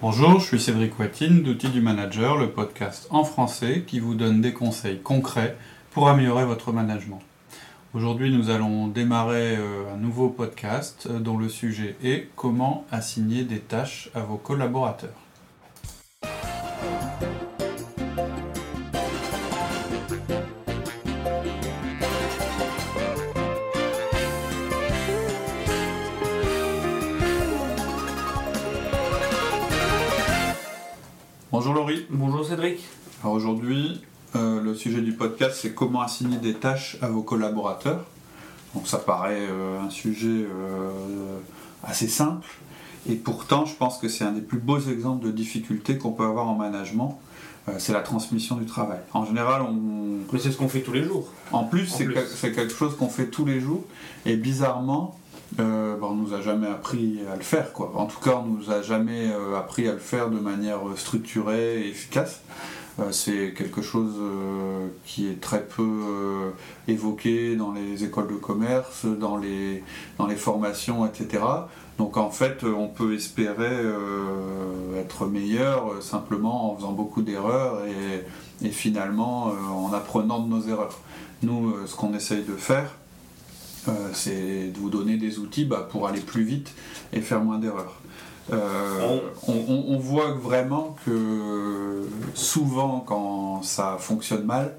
Bonjour, je suis Cédric Watine d'Outils du Manager, le podcast en français qui vous donne des conseils concrets pour améliorer votre management. Aujourd'hui, nous allons démarrer euh, un nouveau podcast euh, dont le sujet est comment assigner des tâches à vos collaborateurs. Sujet du podcast, c'est comment assigner des tâches à vos collaborateurs. Donc ça paraît euh, un sujet euh, assez simple, et pourtant je pense que c'est un des plus beaux exemples de difficultés qu'on peut avoir en management. c'est la transmission du travail. En général, on. Mais c'est ce qu'on fait tous les jours. En plus, c'est quelque chose qu'on fait tous les jours, et bizarrement, euh, bah, on nous a jamais appris à le faire, quoi. En tout cas, on nous a jamais euh, appris à le faire de manière euh, structurée et efficace. Euh, c'est quelque chose qui est très peu évoqué dans les écoles de commerce, dans les, formations, etc. Donc en fait, on peut espérer être meilleur simplement en faisant beaucoup d'erreurs et, et, finalement en apprenant de nos erreurs. Nous, ce qu'on essaye de faire, euh, c'est de vous donner des outils bah, pour aller plus vite et faire moins d'erreurs. Euh, on, voit vraiment que souvent quand ça fonctionne mal,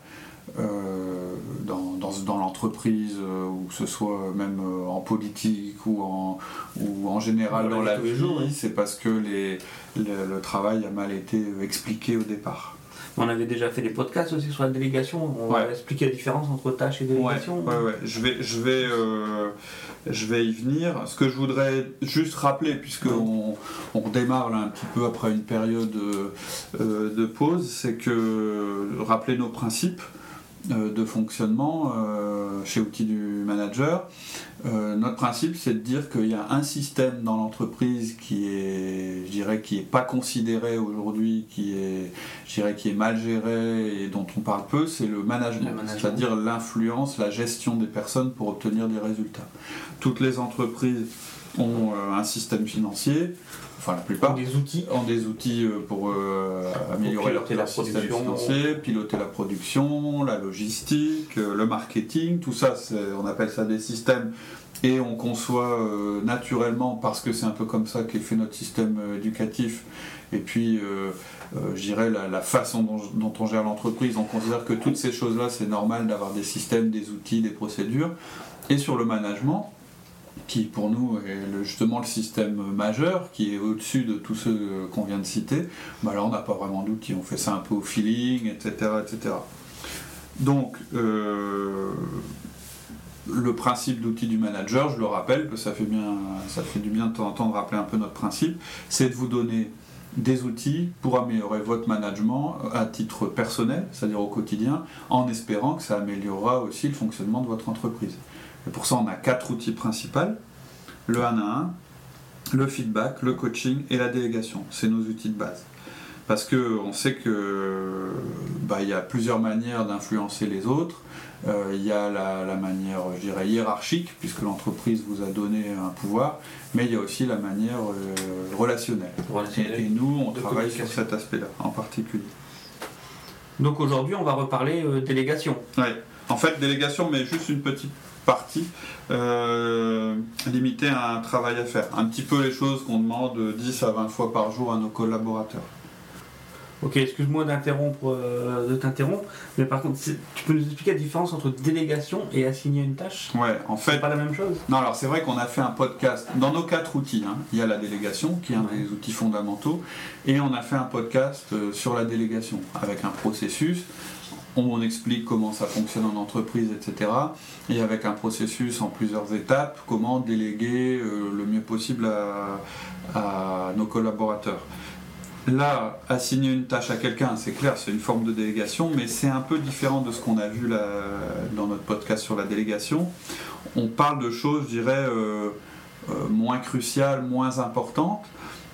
euh, dans, dans, l'entreprise, ou que ce soit même en politique ou en, ou en général dans la vie, c'est parce que les, le, travail a mal été expliqué au départ. On avait déjà fait des podcasts aussi sur la délégation. On va expliquer la différence entre tâches et délégation. Ouais, ouais, Je vais, je vais, euh, je vais y venir. Ce que je voudrais juste rappeler, puisqu'on on démarre là un petit peu après une période euh, de pause, c'est que rappeler nos principes. Euh, de fonctionnement euh, chez Outils du Manager. Euh, notre principe, c'est de dire qu'il y a un système dans l'entreprise qui est, je dirais, qui est pas considéré aujourd'hui, qui est, je dirais, qui est mal géré et dont on parle peu, c'est le management, c'est-à-dire l'influence, la gestion des personnes pour obtenir des résultats. Toutes les entreprises ont un système financier, enfin la plupart, des outils. ont des outils euh, pour euh, améliorer leur, la système financier, piloter la production, la logistique, euh, le marketing, tout ça, on appelle ça des systèmes. Et on conçoit naturellement parce que c'est un peu comme ça qu'est fait notre système éducatif. Et puis je dirais la, façon dont, dont, on gère l'entreprise on considère que toutes ces choses là c'est normal d'avoir des systèmes des outils des procédures. Et sur le management qui pour nous est justement le système majeur, qui est au-dessus de tous ceux qu'on vient de citer, bah on n'a pas vraiment d'outils, on fait ça un peu au feeling, etc. etc. Donc, euh, le principe d'outil du manager, je le rappelle, que ça fait, bien, ça fait du bien de temps de rappeler un peu notre principe, c'est de vous donner des outils pour améliorer votre management à titre personnel, c'est-à-dire au quotidien, en espérant que ça améliorera aussi le fonctionnement de votre entreprise. Et pour ça, on a quatre outils principaux le 1 à 1, le feedback, le coaching et la délégation. C'est nos outils de base. Parce qu'on sait que bah, y a plusieurs manières d'influencer les autres. Euh, il y a la, manière, je dirais, hiérarchique, puisque l'entreprise vous a donné un pouvoir, mais il y a aussi la manière euh, relationnelle. Et, nous, on travaille sur cet aspect-là en particulier. Donc aujourd'hui, on va reparler euh, délégation. Oui, en fait, délégation, mais juste une petite partie euh, limitée à un travail à faire. Un petit peu les choses qu'on demande 10 à 20 fois par jour à nos collaborateurs. Ok, excuse-moi d'interrompre, euh, de t'interrompre, mais par contre, tu peux nous expliquer la différence entre délégation et assigner une tâche? Ouais, en fait. C'est pas la même chose? Non, alors c'est vrai qu'on a fait un podcast. Dans nos quatre outils, hein, il y a la délégation, qui est un des outils fondamentaux, et on a fait un podcast euh, sur la délégation, avec un processus on explique comment ça fonctionne en entreprise, etc. Et avec un processus en plusieurs étapes, comment déléguer euh, le mieux possible à, nos collaborateurs. Là, assigner une tâche à quelqu'un, c'est clair, c'est une forme de délégation, mais c'est un peu différent de ce qu'on a vu dans notre podcast sur la délégation. On parle de choses, je dirais, euh, euh, moins cruciales, moins importantes.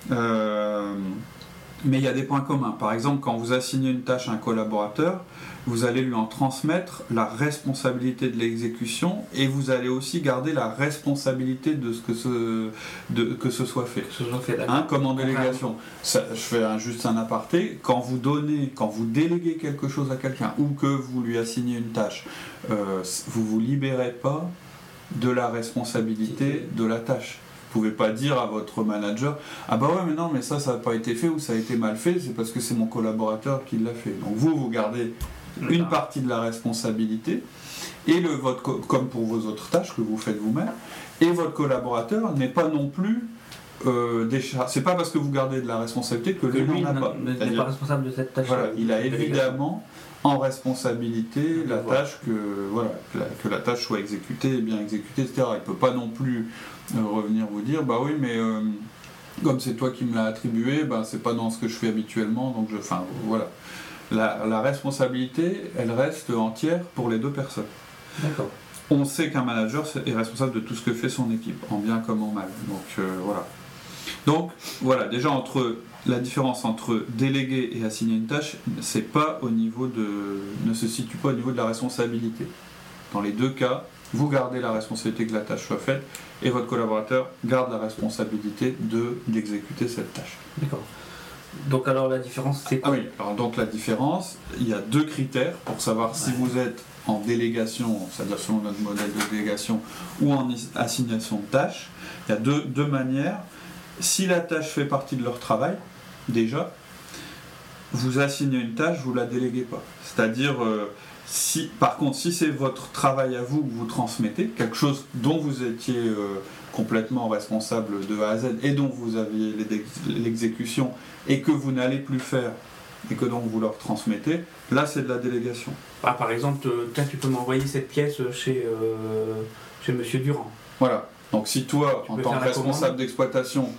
Mais il y a des points communs. Par exemple, quand vous assignez une tâche à un collaborateur, vous allez lui en transmettre la responsabilité de l'exécution et vous allez aussi garder la responsabilité de ce que ce, de, que ce soit fait. Que ce soit fait hein, comme en délégation. Ça, je fais juste un aparté. Quand vous donnez, quand vous déléguez quelque chose à quelqu'un ou que vous lui assignez une tâche, euh, vous vous libérez pas de la responsabilité de la tâche pouvez pas dire à votre manager ah bah ouais mais non mais ça ça n'a pas été fait ou ça a été mal fait c'est parce que c'est mon collaborateur qui l'a fait donc vous vous gardez une partie de la responsabilité et le votre comme pour vos autres tâches que vous faites vous-même et votre collaborateur n'est pas non plus euh, c'est pas parce que vous gardez de la responsabilité que, lui n'en a pas. n'est pas responsable de cette tâche. Voilà, il a évidemment en responsabilité la tâche que voilà que la, tâche soit exécutée, bien exécutée, etc. Il peut pas non plus euh, revenir vous dire bah oui mais euh, comme c'est toi qui me l'as attribué, bah c'est pas dans ce que je fais habituellement donc je enfin voilà la, responsabilité elle reste entière pour les deux personnes. D'accord. On sait qu'un manager est responsable de tout ce que fait son équipe, en bien comme en mal. Donc euh, voilà. Donc voilà, déjà entre la différence entre déléguer et assigner une tâche, c'est pas au niveau de, ne se situe pas au niveau de la responsabilité. Dans les deux cas, vous gardez la responsabilité que la tâche soit faite et votre collaborateur garde la responsabilité de d'exécuter cette tâche. D'accord. Donc alors la différence c'est quoi Ah oui, alors donc la différence, il y a deux critères pour savoir si vous êtes en délégation, c'est-à-dire selon notre modèle de délégation, ou en assignation de tâches. Il y a deux, deux manières. Si la tâche fait partie de leur travail, déjà, vous assignez une tâche, vous la déléguez pas. C'est-à-dire, euh, si, par contre, si c'est votre travail à vous que vous transmettez, quelque chose dont vous étiez euh, complètement responsable de A à Z et dont vous aviez l'exécution et que vous n'allez plus faire et que donc vous leur transmettez, là c'est de la délégation. Ah, par exemple, euh, tiens, tu peux m'envoyer cette pièce chez, chez Monsieur Durand. Voilà. Donc si toi, en tant que responsable d'exploitation,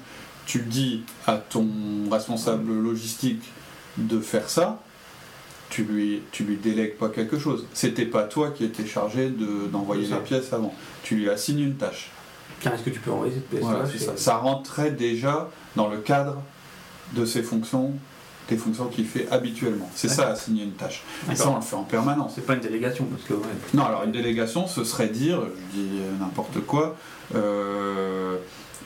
tu dis à ton responsable logistique de faire ça, tu lui, tu lui délègues pas quelque chose. C'était pas toi qui étais chargé d'envoyer la pièce avant. Tu lui assignes une tâche. Est-ce que tu peux envoyer cette pièce voilà, ça. ça rentrait déjà dans le cadre de ses fonctions des fonctions qu'il fait habituellement. C'est ça, assigner une tâche. Et ça, on le fait en permanence. C'est pas une délégation, parce que... Non, alors une délégation, ce serait dire, je dis n'importe quoi, euh,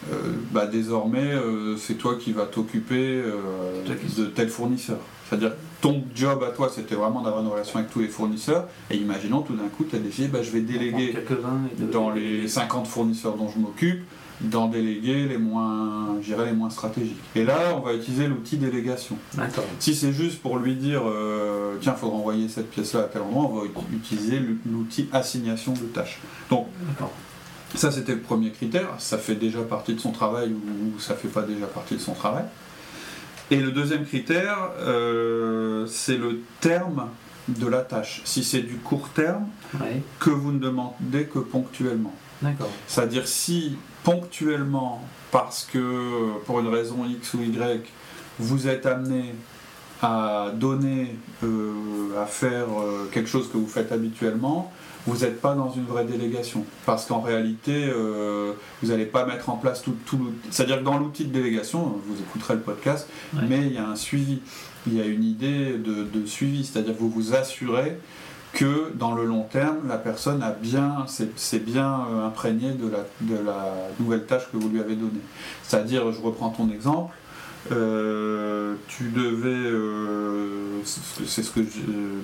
euh, bah, désormais, euh, c'est toi qui vas t'occuper euh, de tel fournisseur. C'est-à-dire, ton job à toi, c'était vraiment d'avoir une relation avec tous les fournisseurs. Et imaginons, tout d'un coup, tu as décidé, bah, je vais déléguer dans les 50 fournisseurs dont je m'occupe, d'en déléguer les moins, les moins stratégiques. Et là, on va utiliser l'outil délégation. Si c'est juste pour lui dire, tiens, il faudra envoyer cette pièce-là à tel endroit, on va utiliser l'outil assignation de tâches. Donc, ça, c'était le premier critère. Ça fait déjà partie de son travail ou ça fait pas déjà partie de son travail. Et le deuxième critère, euh, c'est le terme de la tâche. Si c'est du court terme, que vous ne demandez que ponctuellement. C'est-à-dire si ponctuellement, parce que pour une raison X ou Y, vous êtes amené à donner, euh, à faire euh, quelque chose que vous faites habituellement, vous n'êtes pas dans une vraie délégation. Parce qu'en réalité, euh, vous n'allez pas mettre en place tout, tout l'outil. C'est-à-dire que dans l'outil de délégation, vous écouterez le podcast, mais il y a un suivi. Il y a une idée de, suivi. C'est-à-dire que vous vous assurez que dans le long terme, la personne a bien, c'est bien euh, imprégné de la, de la nouvelle tâche que vous lui avez donnée. C'est-à-dire, je reprends ton exemple, euh, tu devais, euh, c'est ce que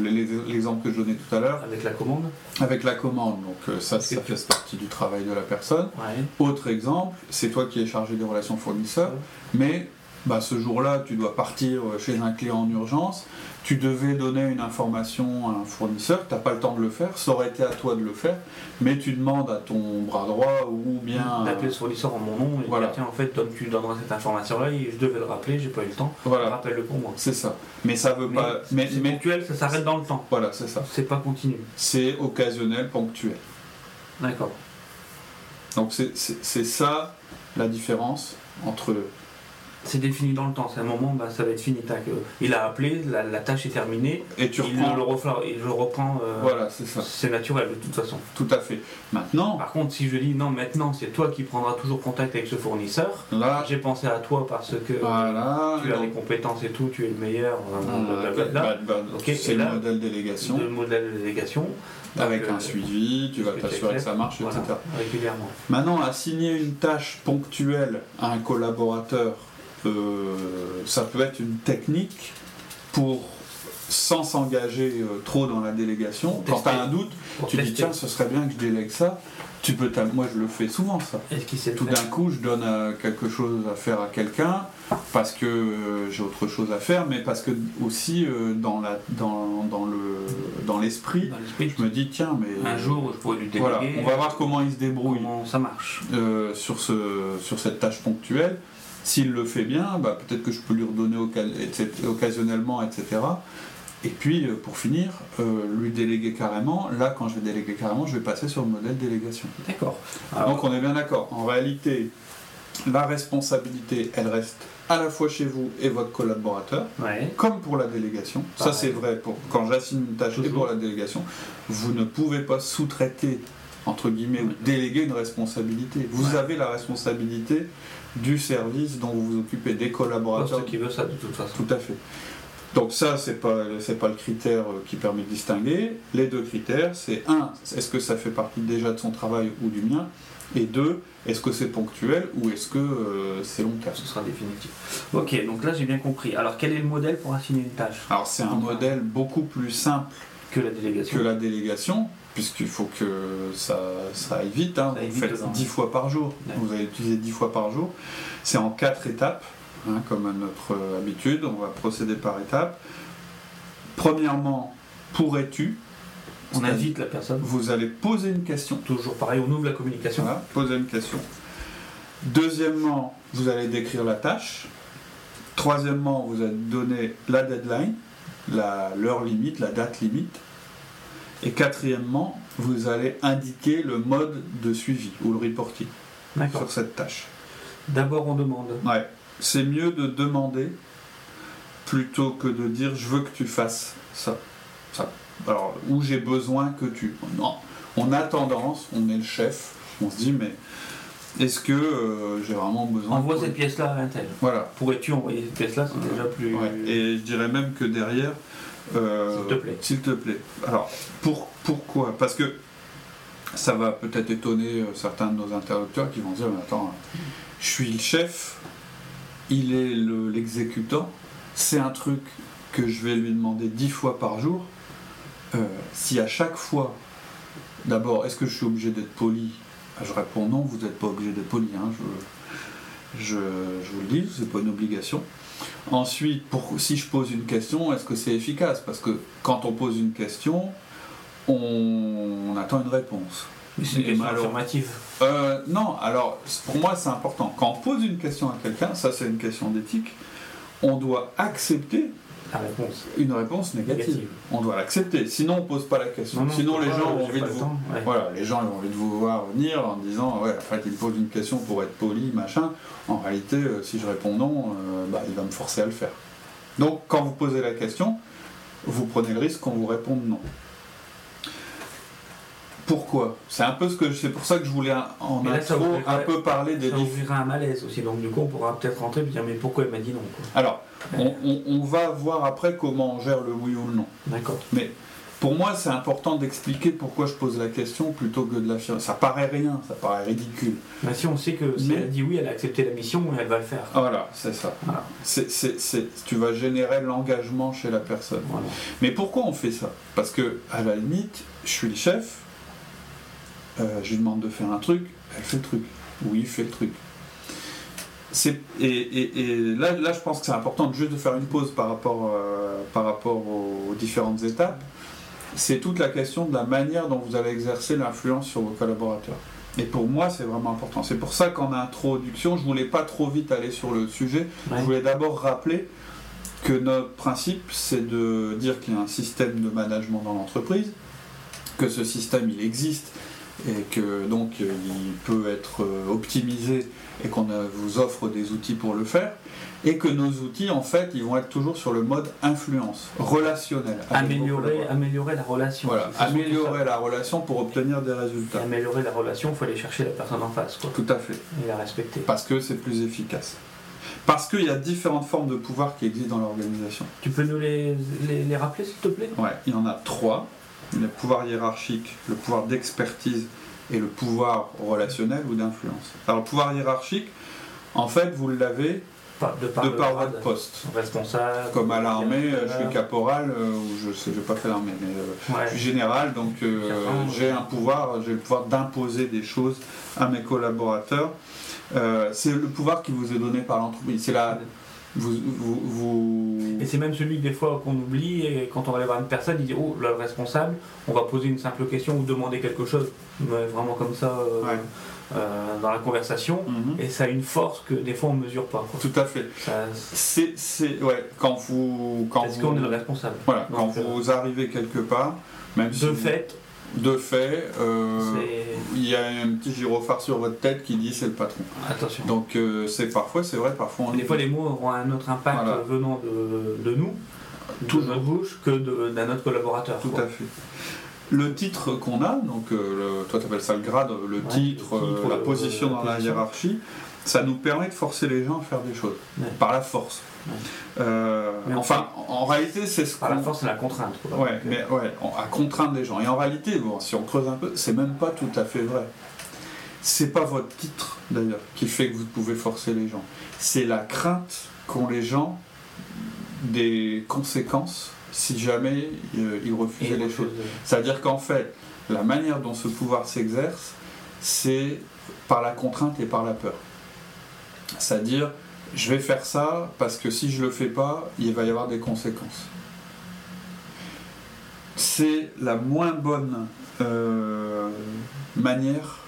l'exemple que je donnais tout à l'heure. Avec la commande. Avec la commande, donc euh, ça, ça fait partie du travail de la personne. Autre exemple, c'est toi qui es chargé des relations fournisseurs, mais bah, ce jour-là, tu dois partir chez un client en urgence tu devais donner une information à un fournisseur, tu n'as pas le temps de le faire, ça aurait été à toi de le faire, mais tu demandes à ton bras droit ou bien. D'appeler ce fournisseur en mon nom et voilà. tiens, en fait, tu donneras cette information-là, je devais le rappeler, j'ai pas eu le temps, voilà. rappelle-le pour moi. C'est ça. Mais ça veut pas. Mais, c'est ponctuel, ça s'arrête dans le temps. Voilà, c'est ça. C'est pas continu. C'est occasionnel, ponctuel. D'accord. Donc c'est ça la différence entre c'est défini dans le temps. C'est un moment, bah, ça va être fini. Il a appelé, la, tâche est terminée. Et tu reprends. Il le, reprend, et je reprends. Euh, voilà, c'est ça. C'est naturel de toute façon. Tout à fait. Maintenant. Par contre, si je dis non, maintenant, c'est toi qui prendras toujours contact avec ce fournisseur. Là. J'ai pensé à toi parce que tu as les compétences et tout, tu es le meilleur. c'est le modèle délégation. Le modèle délégation. Avec un suivi, tu vas t'assurer que ça marche, etc. Régulièrement. Maintenant, assigner une tâche ponctuelle à un collaborateur euh, ça peut être une technique pour sans s'engager euh, trop dans la délégation. Quand tu as un doute, tu dis tiens, ce serait bien que je délègue ça. Tu peux moi je le fais souvent ça. Tout d'un coup, je donne euh, quelque chose à faire à quelqu'un parce que j'ai autre chose à faire, mais parce que aussi dans la dans, dans le dans l'esprit, je me dis tiens mais un jour je pourrais lui déléguer. Voilà, on va voir comment il se débrouille. Comment ça marche sur ce sur cette tâche ponctuelle. S'il le fait bien, bah, peut-être que je peux lui redonner occasionnellement, etc. Et puis, euh, pour finir, euh, lui déléguer carrément. Là, quand je vais déléguer carrément, je vais passer sur le modèle délégation. D'accord. Donc, on est bien d'accord. En réalité, la responsabilité, elle reste à la fois chez vous et votre collaborateur, comme pour la délégation. Ça, c'est vrai pour quand j'assigne une tâche et pour la délégation. Vous ne pouvez pas sous-traiter, entre guillemets, ou déléguer une responsabilité. Vous avez la responsabilité du service dont vous vous occupez, des collaborateurs. qui veut ça de toute façon. Tout à fait. Donc ça, c'est pas c'est pas le critère euh, qui permet de distinguer. Les deux critères, c'est un, est-ce que ça fait partie déjà de son travail ou du mien, et deux, est-ce que c'est ponctuel ou est-ce que euh, c'est long terme? Ce sera définitif. Ok, donc là j'ai bien compris. Alors quel est le modèle pour assigner une tâche? Alors c'est un modèle beaucoup plus simple que la délégation. Que la délégation, puisqu'il faut que ça, ça aille vite. Hein. Vous faites 10 fois par jour. Vous allez utiliser 10 fois par jour. C'est en 4 étapes, hein, comme à notre habitude. On va procéder par étapes. Premièrement, pourrais-tu? On invite la personne. Vous allez poser une question. Toujours pareil, on ouvre la communication. Voilà, poser une question. Deuxièmement, vous allez décrire la tâche. Troisièmement, vous allez donner la deadline, l'heure limite, la date limite. Et quatrièmement, vous allez indiquer le mode de suivi ou le reporting sur cette tâche. D'abord, on demande. Ouais. C'est mieux de demander plutôt que de dire je veux que tu fasses ça. ça. Alors, où j'ai besoin que tu. Non. On a tendance, on est le chef, on se dit mais est-ce que euh, j'ai vraiment besoin Envoie cette pièce-là à Intel. Voilà. Pourrais-tu envoyer cette pièce-là? C'est déjà plus. Et je dirais même que derrière, euh, s'il te plaît. S'il te plaît. Alors, pour, pourquoi? Parce que ça va peut-être étonner euh, certains de nos interlocuteurs qui vont dire Mais attends, je suis le chef, il est l'exécutant, c'est un truc que je vais lui demander dix fois par jour. Euh, si à chaque fois, d'abord, est-ce que je suis obligé d'être poli? Ah, Je réponds non, vous n'êtes pas obligé d'être poli. Hein, je, je, je, vous le dis, c'est pas une obligation. Ensuite, si je pose une question, est-ce que c'est efficace? Parce que quand on pose une question, on, attend une réponse. Mais c'est une question affirmative. Euh, non, alors pour moi c'est important. Quand on pose une question à quelqu'un, ça c'est une question d'éthique, on doit accepter une réponse négative. On doit l'accepter. Sinon, on pose pas la question. Sinon, les gens ont envie de vous. Voilà, les gens ont envie de vous voir venir en disant ouais, en fait, il me pose une question pour être poli, machin. En réalité, euh, si je réponds non, euh, bah, il va me forcer à le faire. Donc, quand vous posez la question, vous prenez le risque qu'on vous réponde non. Pourquoi? C'est un peu ce que c'est pour ça que je voulais en un peu parler des. Ça ouvrira un malaise aussi. Donc du coup, on pourra peut-être rentrer et dire mais pourquoi elle m'a dit non Alors, on, va voir après comment on gère le oui ou le non. D'accord. Mais pour moi, c'est important d'expliquer pourquoi je pose la question plutôt que de l'affirmer. Ça paraît rien, ça paraît ridicule. Mais si on sait que si elle a dit oui, elle a accepté la mission, elle va le faire. Voilà, c'est ça. tu vas générer l'engagement chez la personne. Mais pourquoi on fait ça? Parce que, à la limite, je suis le chef, euh, je lui demande de faire un truc, elle fait le truc. Oui, il fait le truc et, là, là, je pense que c'est important juste de faire une pause par rapport, euh, par rapport aux, différentes étapes. C'est toute la question de la manière dont vous allez exercer l'influence sur vos collaborateurs. Et pour moi, c'est vraiment important. C'est pour ça qu'en introduction, je voulais pas trop vite aller sur le sujet. Je voulais d'abord rappeler que notre principe, c'est de dire qu'il y a un système de management dans l'entreprise, que ce système, il existe et que donc il peut être optimisé et qu'on vous offre des outils pour le faire et que nos outils, en fait, ils vont être toujours sur le mode influence, relationnel. Améliorer, améliorer la relation. Voilà, améliorer la relation pour obtenir des résultats. améliorer la relation, il faut aller chercher la personne en face. Quoi. Tout à fait. Et la respecter. Parce que c'est plus efficace. Parce qu'il y a différentes formes de pouvoir qui existent dans l'organisation. Tu peux nous les, les, rappeler, s'il te plaît? Ouais, il y en a trois. Le pouvoir hiérarchique, le pouvoir d'expertise et le pouvoir relationnel ou d'influence. Alors, le pouvoir hiérarchique, en fait, vous l'avez de par, votre poste. Responsable. Comme à l'armée, je suis caporal, euh, ou je sais, je n'ai pas fait l'armée, mais euh, je suis général, donc euh, j'ai un pouvoir, j'ai le pouvoir d'imposer des choses à mes collaborateurs. c'est le pouvoir qui vous est donné par l'entreprise. C'est la, vous, vous, Et c'est même celui que des fois qu'on oublie, et quand on va aller voir une personne, il dit Oh, le responsable, on va poser une simple question ou demander quelque chose, vraiment comme ça. Euh, dans la conversation mhm. et ça a une force que des fois on ne mesure pas. Tout à fait. C'est ouais quand vous quand est-ce qu'on est le responsable. Voilà quand vous arrivez quelque part, même de fait. De fait, euh, il y a un petit gyrophare sur votre tête qui dit c'est le patron. Attention. Donc euh, c'est parfois, c'est vrai, parfois on. Des fois les mots auront un autre impact venant de, de nous, de notre bouche, que d'un autre collaborateur. Tout à fait le titre qu'on a, donc euh, toi tu appelles ça le grade, le titre, euh, la position dans la hiérarchie, ça nous permet de forcer les gens à faire des choses, par la force. Euh, enfin, en réalité, c'est ce Par la force, c'est la contrainte. Ouais, mais ouais, à contraindre les gens. Et en réalité, bon, si on creuse un peu, c'est même pas tout à fait vrai. C'est pas votre titre, d'ailleurs, qui fait que vous pouvez forcer les gens. C'est la crainte qu'ont les gens des conséquences si jamais euh, il refusait les choses. C'est-à-dire qu'en fait, la manière dont ce pouvoir s'exerce, c'est par la contrainte et par la peur. C'est-à-dire, je vais faire ça parce que si je le fais pas, il va y avoir des conséquences. C'est la moins bonne euh, manière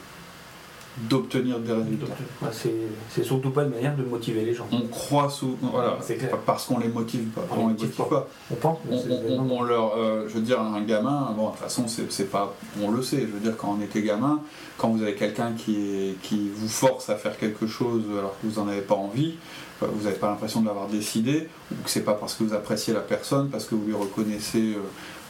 d'obtenir des résultats. c'est surtout pas une manière de motiver les gens. On croit sous, voilà, parce qu'on les motive pas. On, les motive pas. On pense. On, leur, euh, je veux dire, un gamin, bon, de toute façon, c'est pas, on le sait. Je veux dire, quand on était gamin, quand vous avez quelqu'un qui, qui vous force à faire quelque chose alors que vous n'en avez pas envie, euh, vous n'avez pas l'impression de l'avoir décidé, ou que c'est pas parce que vous appréciez la personne, parce que vous lui reconnaissez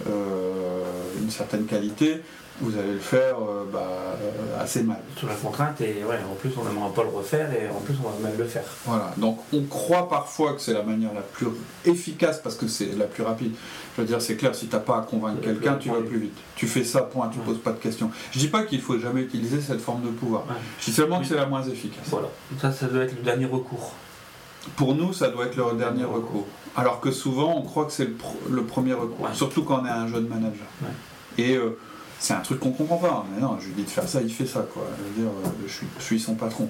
euh, une certaine qualité, vous allez le faire euh, bah, assez mal. Sous la contrainte, et ouais, en plus on n'aimera pas le refaire, et en plus on va mal le faire. Voilà, donc on croit parfois que c'est la manière la plus efficace parce que c'est la plus rapide. Je veux dire, c'est clair, si tu n'as pas à convaincre quelqu'un, tu vas plus vite. Tu fais ça, point, tu ne poses pas de questions. Je dis pas qu'il faut jamais utiliser cette forme de pouvoir. Je dis seulement que c'est la moins efficace. Voilà, ça, ça doit être le dernier recours. Pour nous, ça doit être le dernier recours. Alors que souvent, on croit que c'est le, premier recours, surtout quand on est un jeune manager. Et euh, c'est un truc qu'on comprend pas. Mais non, je lui dis de faire ça, il fait ça, quoi. Je veux dire, euh, je suis, son patron.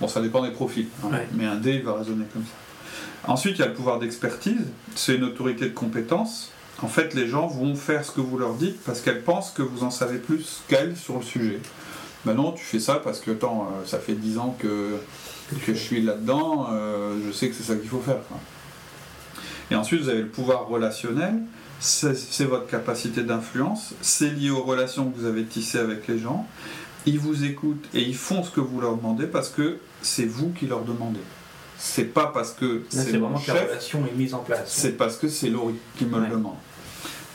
Bon, ça dépend des profils, hein. mais un D, il va raisonner comme ça. Ensuite, il y a le pouvoir d'expertise, c'est une autorité de compétence. En fait, les gens vont faire ce que vous leur dites parce qu'elles pensent que vous en savez plus qu'elles sur le sujet. Ben non, tu fais ça parce que, attends, euh, ça fait 10 ans que, que je suis là-dedans, euh, je sais que c'est ça qu'il faut faire. Et ensuite, vous avez le pouvoir relationnel c'est votre capacité d'influence, c'est lié aux relations que vous avez tissées avec les gens. Ils vous écoutent et ils font ce que vous leur demandez parce que c'est vous qui leur demandez. C'est pas parce que c'est vraiment que la relation est mise en place. C'est parce que c'est Laurie qui me le demande.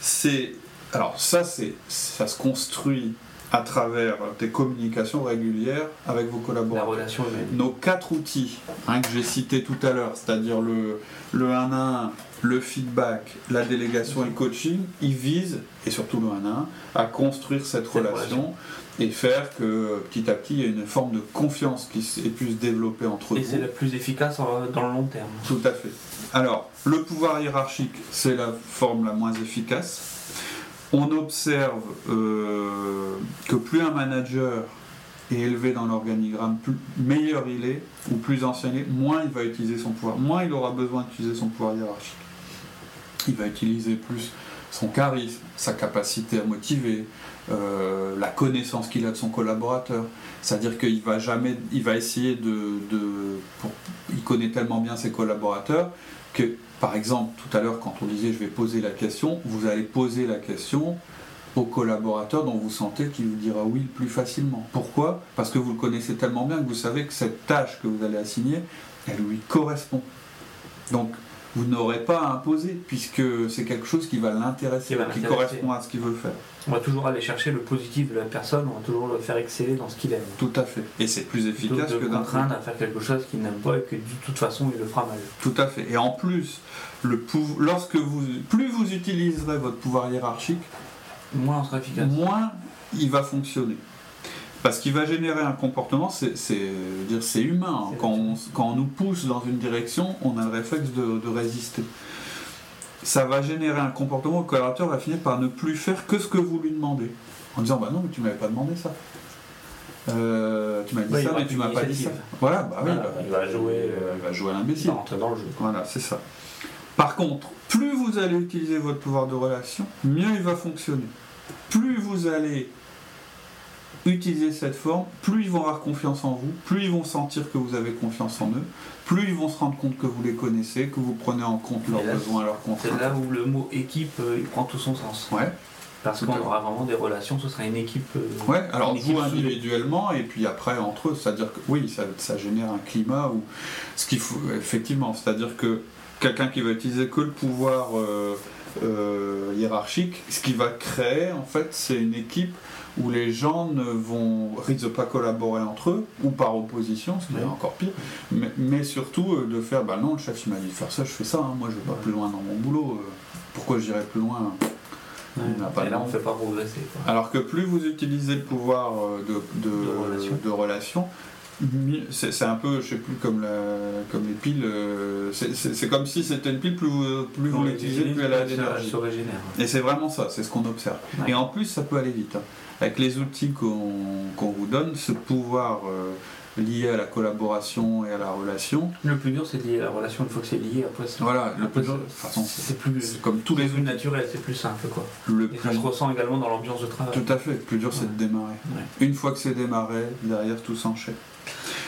C'est alors ça c'est ça se construit à travers des communications régulières avec vos collaborateurs. La relation Nos quatre outils hein, que j'ai cités tout à l'heure, c'est-à-dire le, le 1 à 1, le feedback, la délégation et le coaching, ils visent, et surtout le 1 à 1, à construire cette, relation, et faire que petit à petit il y ait une forme de confiance qui puisse se développer entre et Et c'est la plus efficace dans le long terme. Tout à fait. Alors, le pouvoir hiérarchique, c'est la forme la moins efficace. On observe euh, que plus un manager est élevé dans l'organigramme, meilleur il est, ou plus ancien moins il va utiliser son pouvoir, moins il aura besoin d'utiliser son pouvoir hiérarchique il va utiliser plus son charisme, sa capacité à motiver, euh, la connaissance qu'il a de son collaborateur. C'est-à-dire qu'il va jamais, essayer de, il connaît tellement bien ses collaborateurs que, par exemple, tout à l'heure quand on disait je vais poser la question, vous allez poser la question au collaborateur dont vous sentez qu'il vous dira oui le plus facilement. Pourquoi? Parce que vous le connaissez tellement bien que vous savez que cette tâche que vous allez assigner, elle lui correspond. Donc, vous n'aurez pas à imposer, puisque c'est quelque chose qui va l'intéresser, qui, correspond à ce qu'il veut faire. On va toujours aller chercher le positif de la personne, on va toujours le faire exceller dans ce qu'il aime. Tout à fait. Et c'est plus efficace que d'entraîner à faire quelque chose qu'il n'aime pas et que de toute façon il le fera mal. Tout à fait. Et en plus, le lorsque vous, plus vous utiliserez votre pouvoir hiérarchique, moins sera efficace. Moins il va fonctionner. Parce qu'il va générer un comportement, c'est dire c'est humain. Hein. Quand on, quand on, nous pousse dans une direction, on a le réflexe de, résister. Ça va générer un comportement où le collaborateur va finir par ne plus faire que ce que vous lui demandez. En disant bah non mais tu m'avais pas demandé ça. Euh, tu m'as dit ça mais tu m'as pas dit ça. Voilà, bah oui. Bah, il va jouer, euh, il va jouer à l'imbécile. dans le jeu. Voilà, c'est ça. Par contre, plus vous allez utiliser votre pouvoir de relation, mieux il va fonctionner. Plus vous allez utiliser cette forme, plus ils vont avoir confiance en vous, plus ils vont sentir que vous avez confiance en eux, plus ils vont se rendre compte que vous les connaissez, que vous prenez en compte leurs besoins, leurs contraintes. C'est là où le mot équipe euh, il prend tout son sens. Ouais. Parce qu'on aura vraiment des relations, ce sera une équipe. Euh, ouais, alors vous individuellement et puis après entre eux, c'est-à-dire que oui, ça, ça, génère un climat où ce qu'il faut effectivement, c'est-à-dire que quelqu'un qui va utiliser que le pouvoir euh, hiérarchique, ce qui va créer en fait, c'est une équipe où les gens ne vont risquent de pas collaborer entre eux ou par opposition, ce qui est encore pire, mais, surtout euh, de faire bah non, le chef il m'a dit de faire ça, je fais ça, hein. moi je vais pas plus loin dans mon boulot, euh, pourquoi j'irai plus loin pas et là, on ne fait pas progresser. Alors que plus vous utilisez le pouvoir euh, de, de, relation, c'est un peu, je sais plus, comme, la, comme les piles. c'est comme si c'était une pile, plus vous, plus vous l'utilisez, plus elle a d'énergie. Et c'est vraiment ça, c'est ce qu'on observe. Et en plus, ça peut aller vite. Hein avec les outils qu'on vous donne, ce pouvoir euh, lié à la collaboration et à la relation. Le plus dur, c'est lié à la relation, une fois que c'est lié, après Voilà, le plus dur, c'est plus. Comme tous les outils naturels, c'est plus simple, quoi. Le et ça se ressent également dans l'ambiance de travail. Tout à fait, le plus dur, c'est de démarrer. Une fois que c'est démarré, derrière, tout s'enchaîne.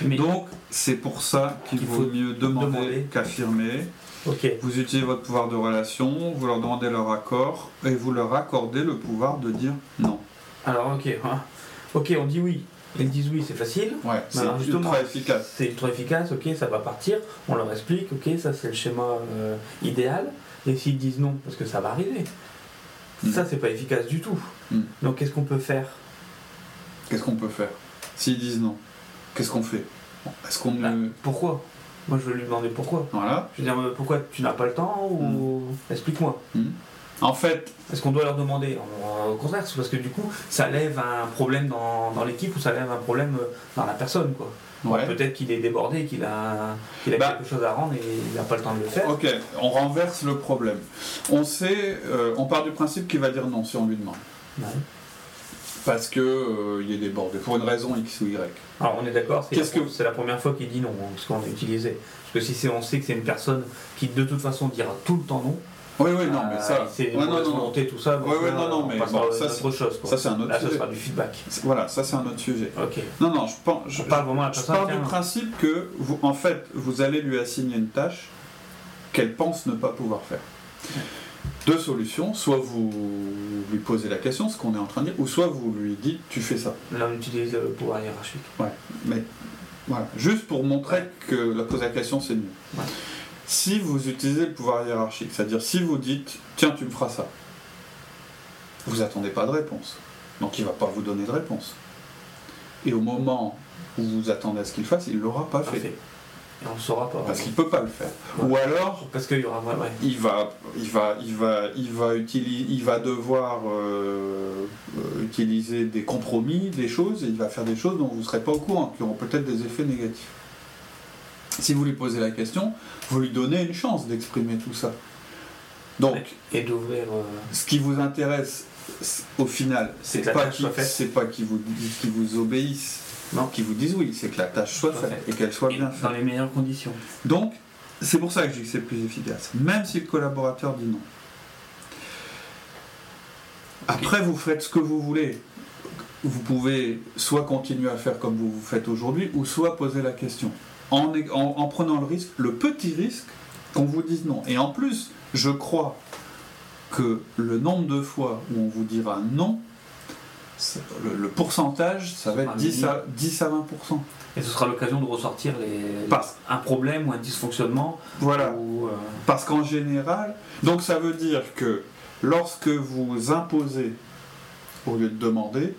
Donc, c'est pour ça qu'il vaut mieux demander, qu'affirmer. Vous utilisez votre pouvoir de relation, vous leur demandez leur accord et vous leur accordez le pouvoir de dire non. Alors, ok. Hein. Ok, on dit oui. Ils disent oui, c'est facile. Ouais, c'est ultra efficace. C'est ultra efficace, ok, ça va partir. On leur explique, ok, ça c'est le schéma euh, idéal. Et s'ils disent non, parce que ça va arriver, hmm. ça c'est pas efficace du tout. Hmm. Donc qu'est-ce qu'on peut faire? Qu'est-ce qu'on peut faire? S'ils disent non, qu'est-ce qu'on fait? Est-ce qu'on bah, Pourquoi? Moi je veux lui demander pourquoi. Voilà. Je veux dire, pourquoi tu n'as pas le temps ou hmm. explique-moi. En fait. Est-ce qu'on doit leur demander Au contraire, parce que du coup, ça lève un problème dans, l'équipe ou ça lève un problème euh, dans la personne, quoi. Peut-être qu'il est débordé, qu'il a, qu'il a bah. quelque chose à rendre et il n'a pas le temps de le faire. Ok, on renverse le problème. On sait, euh, on part du principe qu'il va dire non si on lui demande. Parce qu'il euh, est débordé, pour une raison X ou Y. Alors on est d'accord, c'est, la, que... c'est la première fois qu'il dit non, hein, parce qu'on a utilisé. Parce que si on sait que c'est une personne qui de toute façon dira tout le temps non, oui, oui, non, mais ça. C'est ouais, non, non. tout ça. Oui, oui, non, non, mais ça, c'est autre chose. Ça, c'est un autre Là, sujet. ça sera du feedback. Voilà, ça, c'est un autre sujet. Ok. Non, non, je, pense, je, parle vraiment je pars du principe que, vous, en fait, vous allez lui assigner une tâche qu'elle pense ne pas pouvoir faire. Deux solutions, soit vous lui posez la question, ce qu'on est en train de dire, ou soit vous lui dites tu fais ça. Là on utilise le pouvoir hiérarchique. Ouais, mais voilà, juste pour montrer que la poser la question c'est mieux. Ouais si vous utilisez le pouvoir hiérarchique, c'est-à-dire si vous dites tiens tu me feras ça, vous attendez pas de réponse. Donc il va pas vous donner de réponse. Et au moment où vous attendez à ce qu'il fasse, il l'aura pas fait. Et on ne saura pas. Parce qu'il peut pas le faire. Ou alors, parce qu'il y aura il va, il va, il va, il va utiliser, il va devoir euh, euh, utiliser des compromis, des choses, et il va faire des choses dont vous ne serez pas au courant, qui auront peut-être des effets négatifs. Si vous lui posez la question, vous lui donnez une chance d'exprimer tout ça. Donc, et d'ouvrir. Euh, Ce qui vous intéresse, au final, c'est pas pas qu'ils vous vous obéissent, non, qu'ils vous disent oui, c'est que la tâche soit, faite, et qu'elle soit bien faite dans les meilleures conditions. Donc, c'est pour ça que je dis que c'est plus efficace, même si le collaborateur dit non. Après, vous faites ce que vous voulez. Vous pouvez soit continuer à faire comme vous, vous faites aujourd'hui, ou soit poser la question en, prenant le risque, le petit risque, qu'on vous dise non. Et en plus, je crois que le nombre de fois où on vous dira non, le, pourcentage, ça va être 10 à, 10 à 20%. Et ce sera l'occasion de ressortir les, un problème ou un dysfonctionnement. Voilà. Euh, Parce qu'en général, donc ça veut dire que lorsque vous imposez au lieu de demander,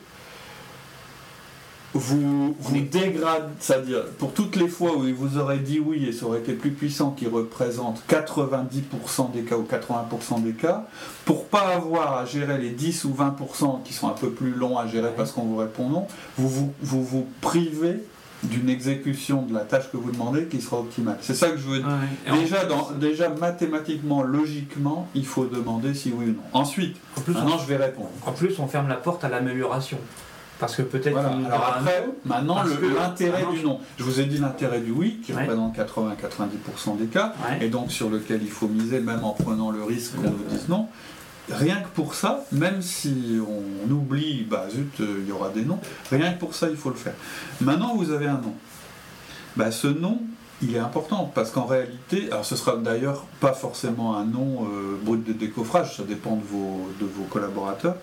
vous, vous dégradez, c'est-à-dire pour toutes les fois où il vous aurait dit oui et ça aurait été plus puissant qui représente 90% des cas ou 80% des cas, pour pas avoir à gérer les 10 ou 20% qui sont un peu plus longs à gérer parce qu'on vous répond non, vous vous, vous, vous privez d'une exécution de la tâche que vous demandez qui sera optimale. C'est ça que je veux dire. Déjà, dans, déjà, mathématiquement, logiquement, il faut demander si oui ou non. Ensuite, maintenant, je vais répondre. En plus, on ferme la porte à l'amélioration. Parce que peut-être. Alors après, maintenant, l'intérêt du non. Je vous ai dit l'intérêt du oui, qui représente 80-90% des cas, et donc sur lequel il faut miser, même en prenant le risque qu'on vous dise non. Rien que pour ça, même si on oublie, bah zut, euh, il y aura des noms, rien que pour ça, il faut le faire. Maintenant, vous avez un nom. Bah, ce nom, il est important parce qu'en réalité, alors ce sera d'ailleurs pas forcément un nom euh, brut de décoffrage, ça dépend de vos, de vos collaborateurs.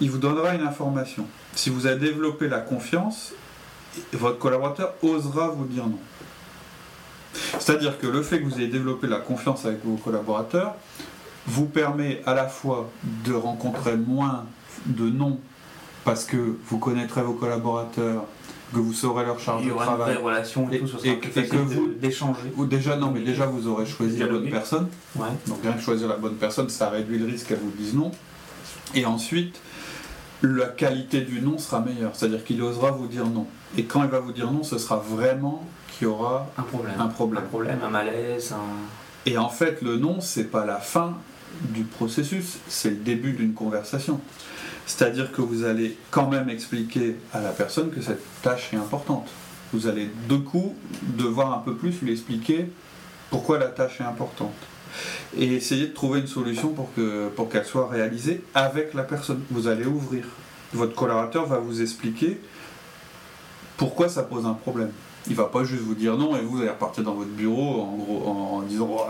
Il vous donnera une information si vous avez développé la confiance, votre collaborateur osera vous dire non. C'est-à-dire que le fait que vous ayez développé la confiance avec vos collaborateurs vous permet à la fois de rencontrer moins de non parce que vous connaîtrez vos collaborateurs, que vous saurez leur charge de travail, relation et, tout, et, que vous d'échanger. Ou déjà non, mais déjà vous aurez choisi la bonne personne. Donc rien que choisir la bonne personne, ça réduit le risque qu'elle vous dise non. Et ensuite, la qualité du non sera meilleure. C'est-à-dire qu'il osera vous dire non. Et quand il va vous dire non, ce sera vraiment qu'il y aura un problème. Un problème, un, problème, un malaise. Et en fait, le non, c'est pas la fin du processus, c'est le début d'une conversation. C'est-à-dire que vous allez quand même expliquer à la personne que cette tâche est importante. Vous allez de coup devoir un peu plus lui expliquer pourquoi la tâche est importante et essayer de trouver une solution pour qu'elle pour qu'elle soit réalisée avec la personne. Vous allez ouvrir. Votre collaborateur va vous expliquer pourquoi ça pose un problème. Il va pas juste vous dire non et vous allez repartir dans votre bureau en, disant oh,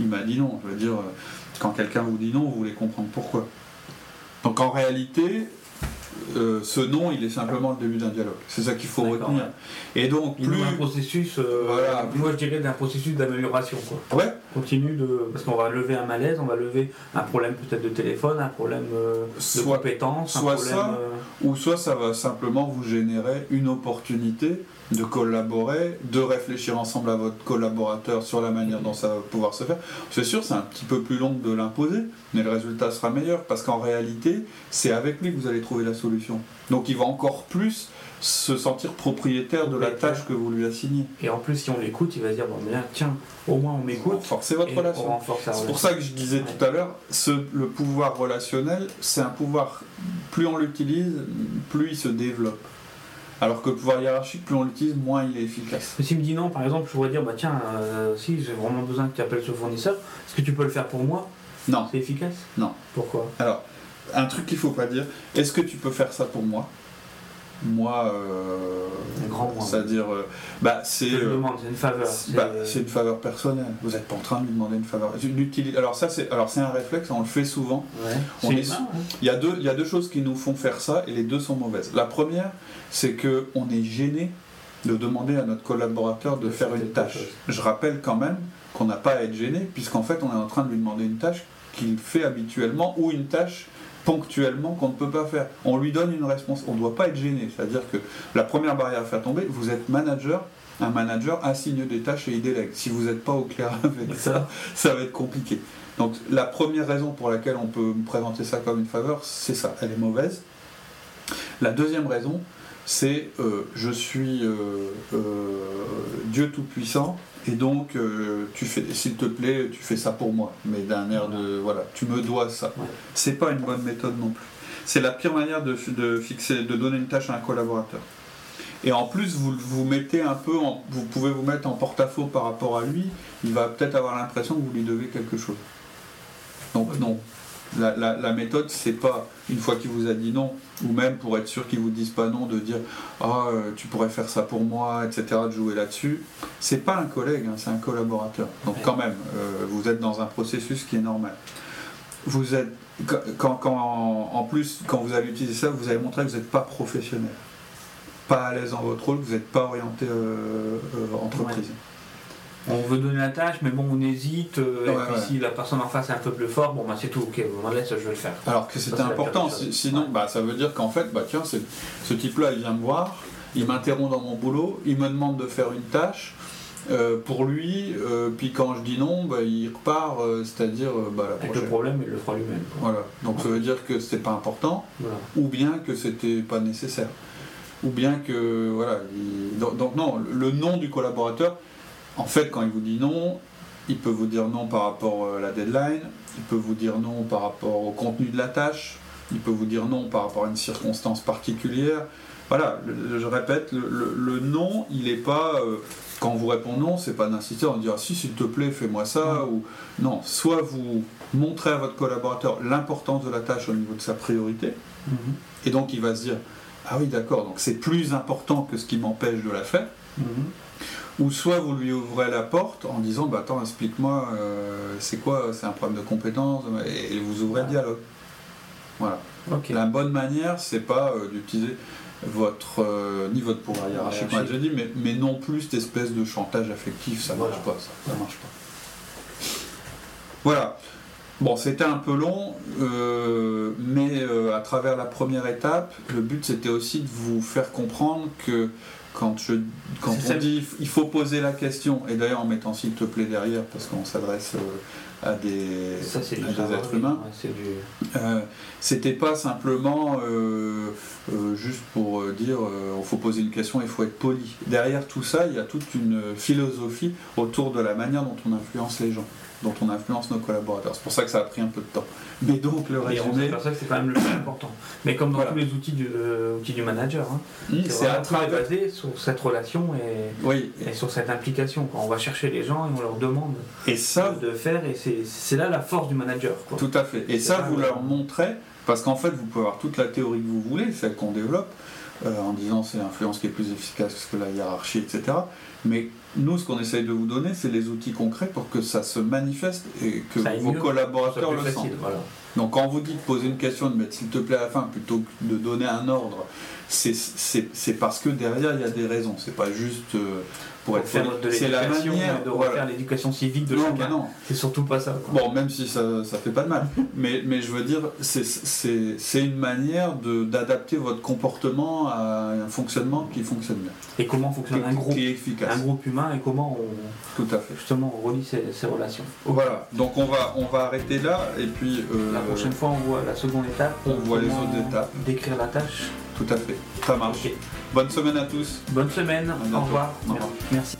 il m'a dit non. Dire, quand quelqu'un vous dit non, vous voulez comprendre pourquoi. Donc en réalité, euh, ce nom, il est simplement le début d'un dialogue. C'est ça qu'il faut retenir. Et donc, plus. un processus, euh, moi je dirais d'un processus d'amélioration. Ouais. Continue de. Parce qu'on va lever un malaise, on va lever un problème peut-être de téléphone, un problème euh, de compétence, soit ça, ou soit ça va simplement vous générer une opportunité de collaborer, de réfléchir ensemble à votre collaborateur sur la manière dont ça va pouvoir se faire. C'est sûr, c'est un petit peu plus long de l'imposer, mais le résultat sera meilleur parce qu'en réalité, c'est avec lui que vous allez trouver la solution. Donc il va encore plus se sentir propriétaire de la tâche que vous lui assignez. Et en plus, si on l'écoute, il va dire bon, tiens, au moins on m'écoute. Renforcer votre relation. C'est pour ça que je disais tout à l'heure, le pouvoir relationnel, c'est un pouvoir, plus on l'utilise, plus il se développe. Alors que le pouvoir hiérarchique, plus on l'utilise, moins il est efficace. Mais s'il me dit non, par exemple, je pourrais dire bah tiens, euh, si j'ai vraiment besoin que tu appelles ce fournisseur, est-ce que tu peux le faire pour moi? Non. C'est efficace? Non. Pourquoi? Alors, un truc qu'il faut pas dire, est-ce que tu peux faire ça pour moi? Moi, euh, c'est-à-dire, euh, bah, c'est euh, une faveur. Bah, c'est une faveur personnelle. Vous n'êtes pas en train de lui demander une faveur. Alors ça, c'est alors c'est un réflexe, on le fait souvent. Hein. Il y a deux, il y a deux choses qui nous font faire ça et les deux sont mauvaises. La première, c'est que on est gêné de demander à notre collaborateur de, faire une tâche. Je rappelle quand même qu'on n'a pas à être gêné puisqu'en fait, on est en train de lui demander une tâche qu'il fait habituellement ou une tâche ponctuellement qu'on ne peut pas faire. On lui donne une réponse. On ne doit pas être gêné. C'est-à-dire que la première barrière à faire tomber, vous êtes manager. Un manager assigne des tâches et il délègue. Si vous n'êtes pas au clair avec ça, ça va être compliqué. Donc la première raison pour laquelle on peut présenter ça comme une faveur, c'est ça. Elle est mauvaise. La deuxième raison, c'est euh, je suis euh, euh, Dieu Tout-Puissant et donc, euh, tu fais, s'il te plaît, tu fais ça pour moi, mais d'un air de, voilà, tu me dois ça. C'est pas une bonne méthode non plus. C'est la pire manière de, fixer, de donner une tâche à un collaborateur. Et en plus, vous vous mettez un peu, vous pouvez vous mettre en porte-à-faux par rapport à lui. Il va peut-être avoir l'impression que vous lui devez quelque chose. Donc non, la, la, méthode, c'est pas une fois qu'il vous a dit non, ou même pour être sûr qu'il vous dise pas non, de dire ah tu pourrais faire ça pour moi, etc. de jouer là-dessus. C'est pas un collègue, hein, c'est un collaborateur. Donc quand même, euh, vous êtes dans un processus qui est normal. vous êtes, quand, en plus, quand vous allez utiliser ça, vous allez montrer que vous n'êtes pas professionnel, pas à l'aise dans votre rôle, vous n'êtes pas orienté euh, euh, entreprise. On veut donner la tâche, mais bon, on hésite. Euh, et puis si la personne en face est un peu plus fort, bon, bah, c'est tout, ok, on laisse, je vais le faire. Alors que c'était important, sinon, bah, ça veut dire qu'en fait, bah, tiens, ce type-là, il vient me voir, il m'interrompt dans mon boulot, il me demande de faire une tâche. Euh, pour lui, euh, puis quand je dis non, bah, il repart, c'est-à-dire bah, la Avec le problème, il le fera lui-même. Voilà. Donc ça veut dire que c'est pas important, ou bien que c'était pas nécessaire, ou bien que voilà. Donc, non, le nom du collaborateur, en fait, quand il vous dit non, il peut vous dire non par rapport à la deadline, il peut vous dire non par rapport au contenu de la tâche, il peut vous dire non par rapport à une circonstance particulière. Voilà, je répète, le, non, il n'est pas quand on vous répond non, c'est pas d'insister en dire si s'il te plaît fais-moi ça ou non. Soit vous montrez à votre collaborateur l'importance de la tâche au niveau de sa priorité mhm. et donc il va se dire ah oui d'accord donc c'est plus important que ce qui m'empêche de la faire. Mhm. Ou soit vous lui ouvrez la porte en disant bah attends explique-moi euh, c'est quoi c'est un problème de compétence et vous ouvrez le dialogue. Voilà. La bonne manière c'est pas euh, d'utiliser votre euh, niveau de pouvoir hiérarchique, on déjà dit, mais, mais, non plus cette espèce de chantage affectif, ça marche pas, ça, marche pas. Voilà. Bon, c'était un peu long, euh, mais euh, à travers la première étape, le but c'était aussi de vous faire comprendre que quand, je, quand on dit il faut poser la question, et d'ailleurs en mettant s'il te plaît derrière, parce qu'on s'adresse à des, êtres humains. Euh, c'était pas simplement euh, euh, juste pour dire il faut poser une question, il faut être poli. Derrière tout ça, il y a toute une philosophie autour de la manière dont on influence les gens dont on influence nos collaborateurs. C'est pour ça que ça a pris un peu de temps. Mais donc le résumé. C'est pour ça que c'est quand même le plus important. Mais comme dans tous les outils du, euh, du manager, hein, c'est à travers... basé sur cette relation et, et, sur cette implication. On va chercher les gens et on leur demande et ça, de faire, et c'est là la force du manager. Tout à fait. Et ça, vous leur montrez, parce qu'en fait, vous pouvez avoir toute la théorie que vous voulez, celle qu'on développe, euh, en disant c'est l'influence qui est plus efficace que la hiérarchie, etc. Mais nous, ce qu'on essaye de vous donner, c'est les outils concrets pour que ça se manifeste et que vos collaborateurs le sentent. Donc quand vous dites poser une question, de mettre s'il te plaît à la fin plutôt que de donner un ordre, c'est parce que derrière il y a des raisons. C'est pas juste euh, pour, être faire C'est la manière de refaire l'éducation civique de chacun. non. C'est surtout pas ça. Bon, même si ça, ça fait pas de mal. mais, mais je veux dire, c'est une manière d'adapter votre comportement à un fonctionnement qui fonctionne bien. Et comment fonctionne un groupe, efficace. un groupe humain et comment on, Tout à fait. justement on relie ces, ces relations. Voilà. Donc on va on va arrêter là et puis euh, la prochaine fois on voit la seconde étape. On voit les autres étapes. Décrire la tâche. Tout à fait. Ça marche. Bonne semaine à tous. Bonne semaine. Au revoir. Merci.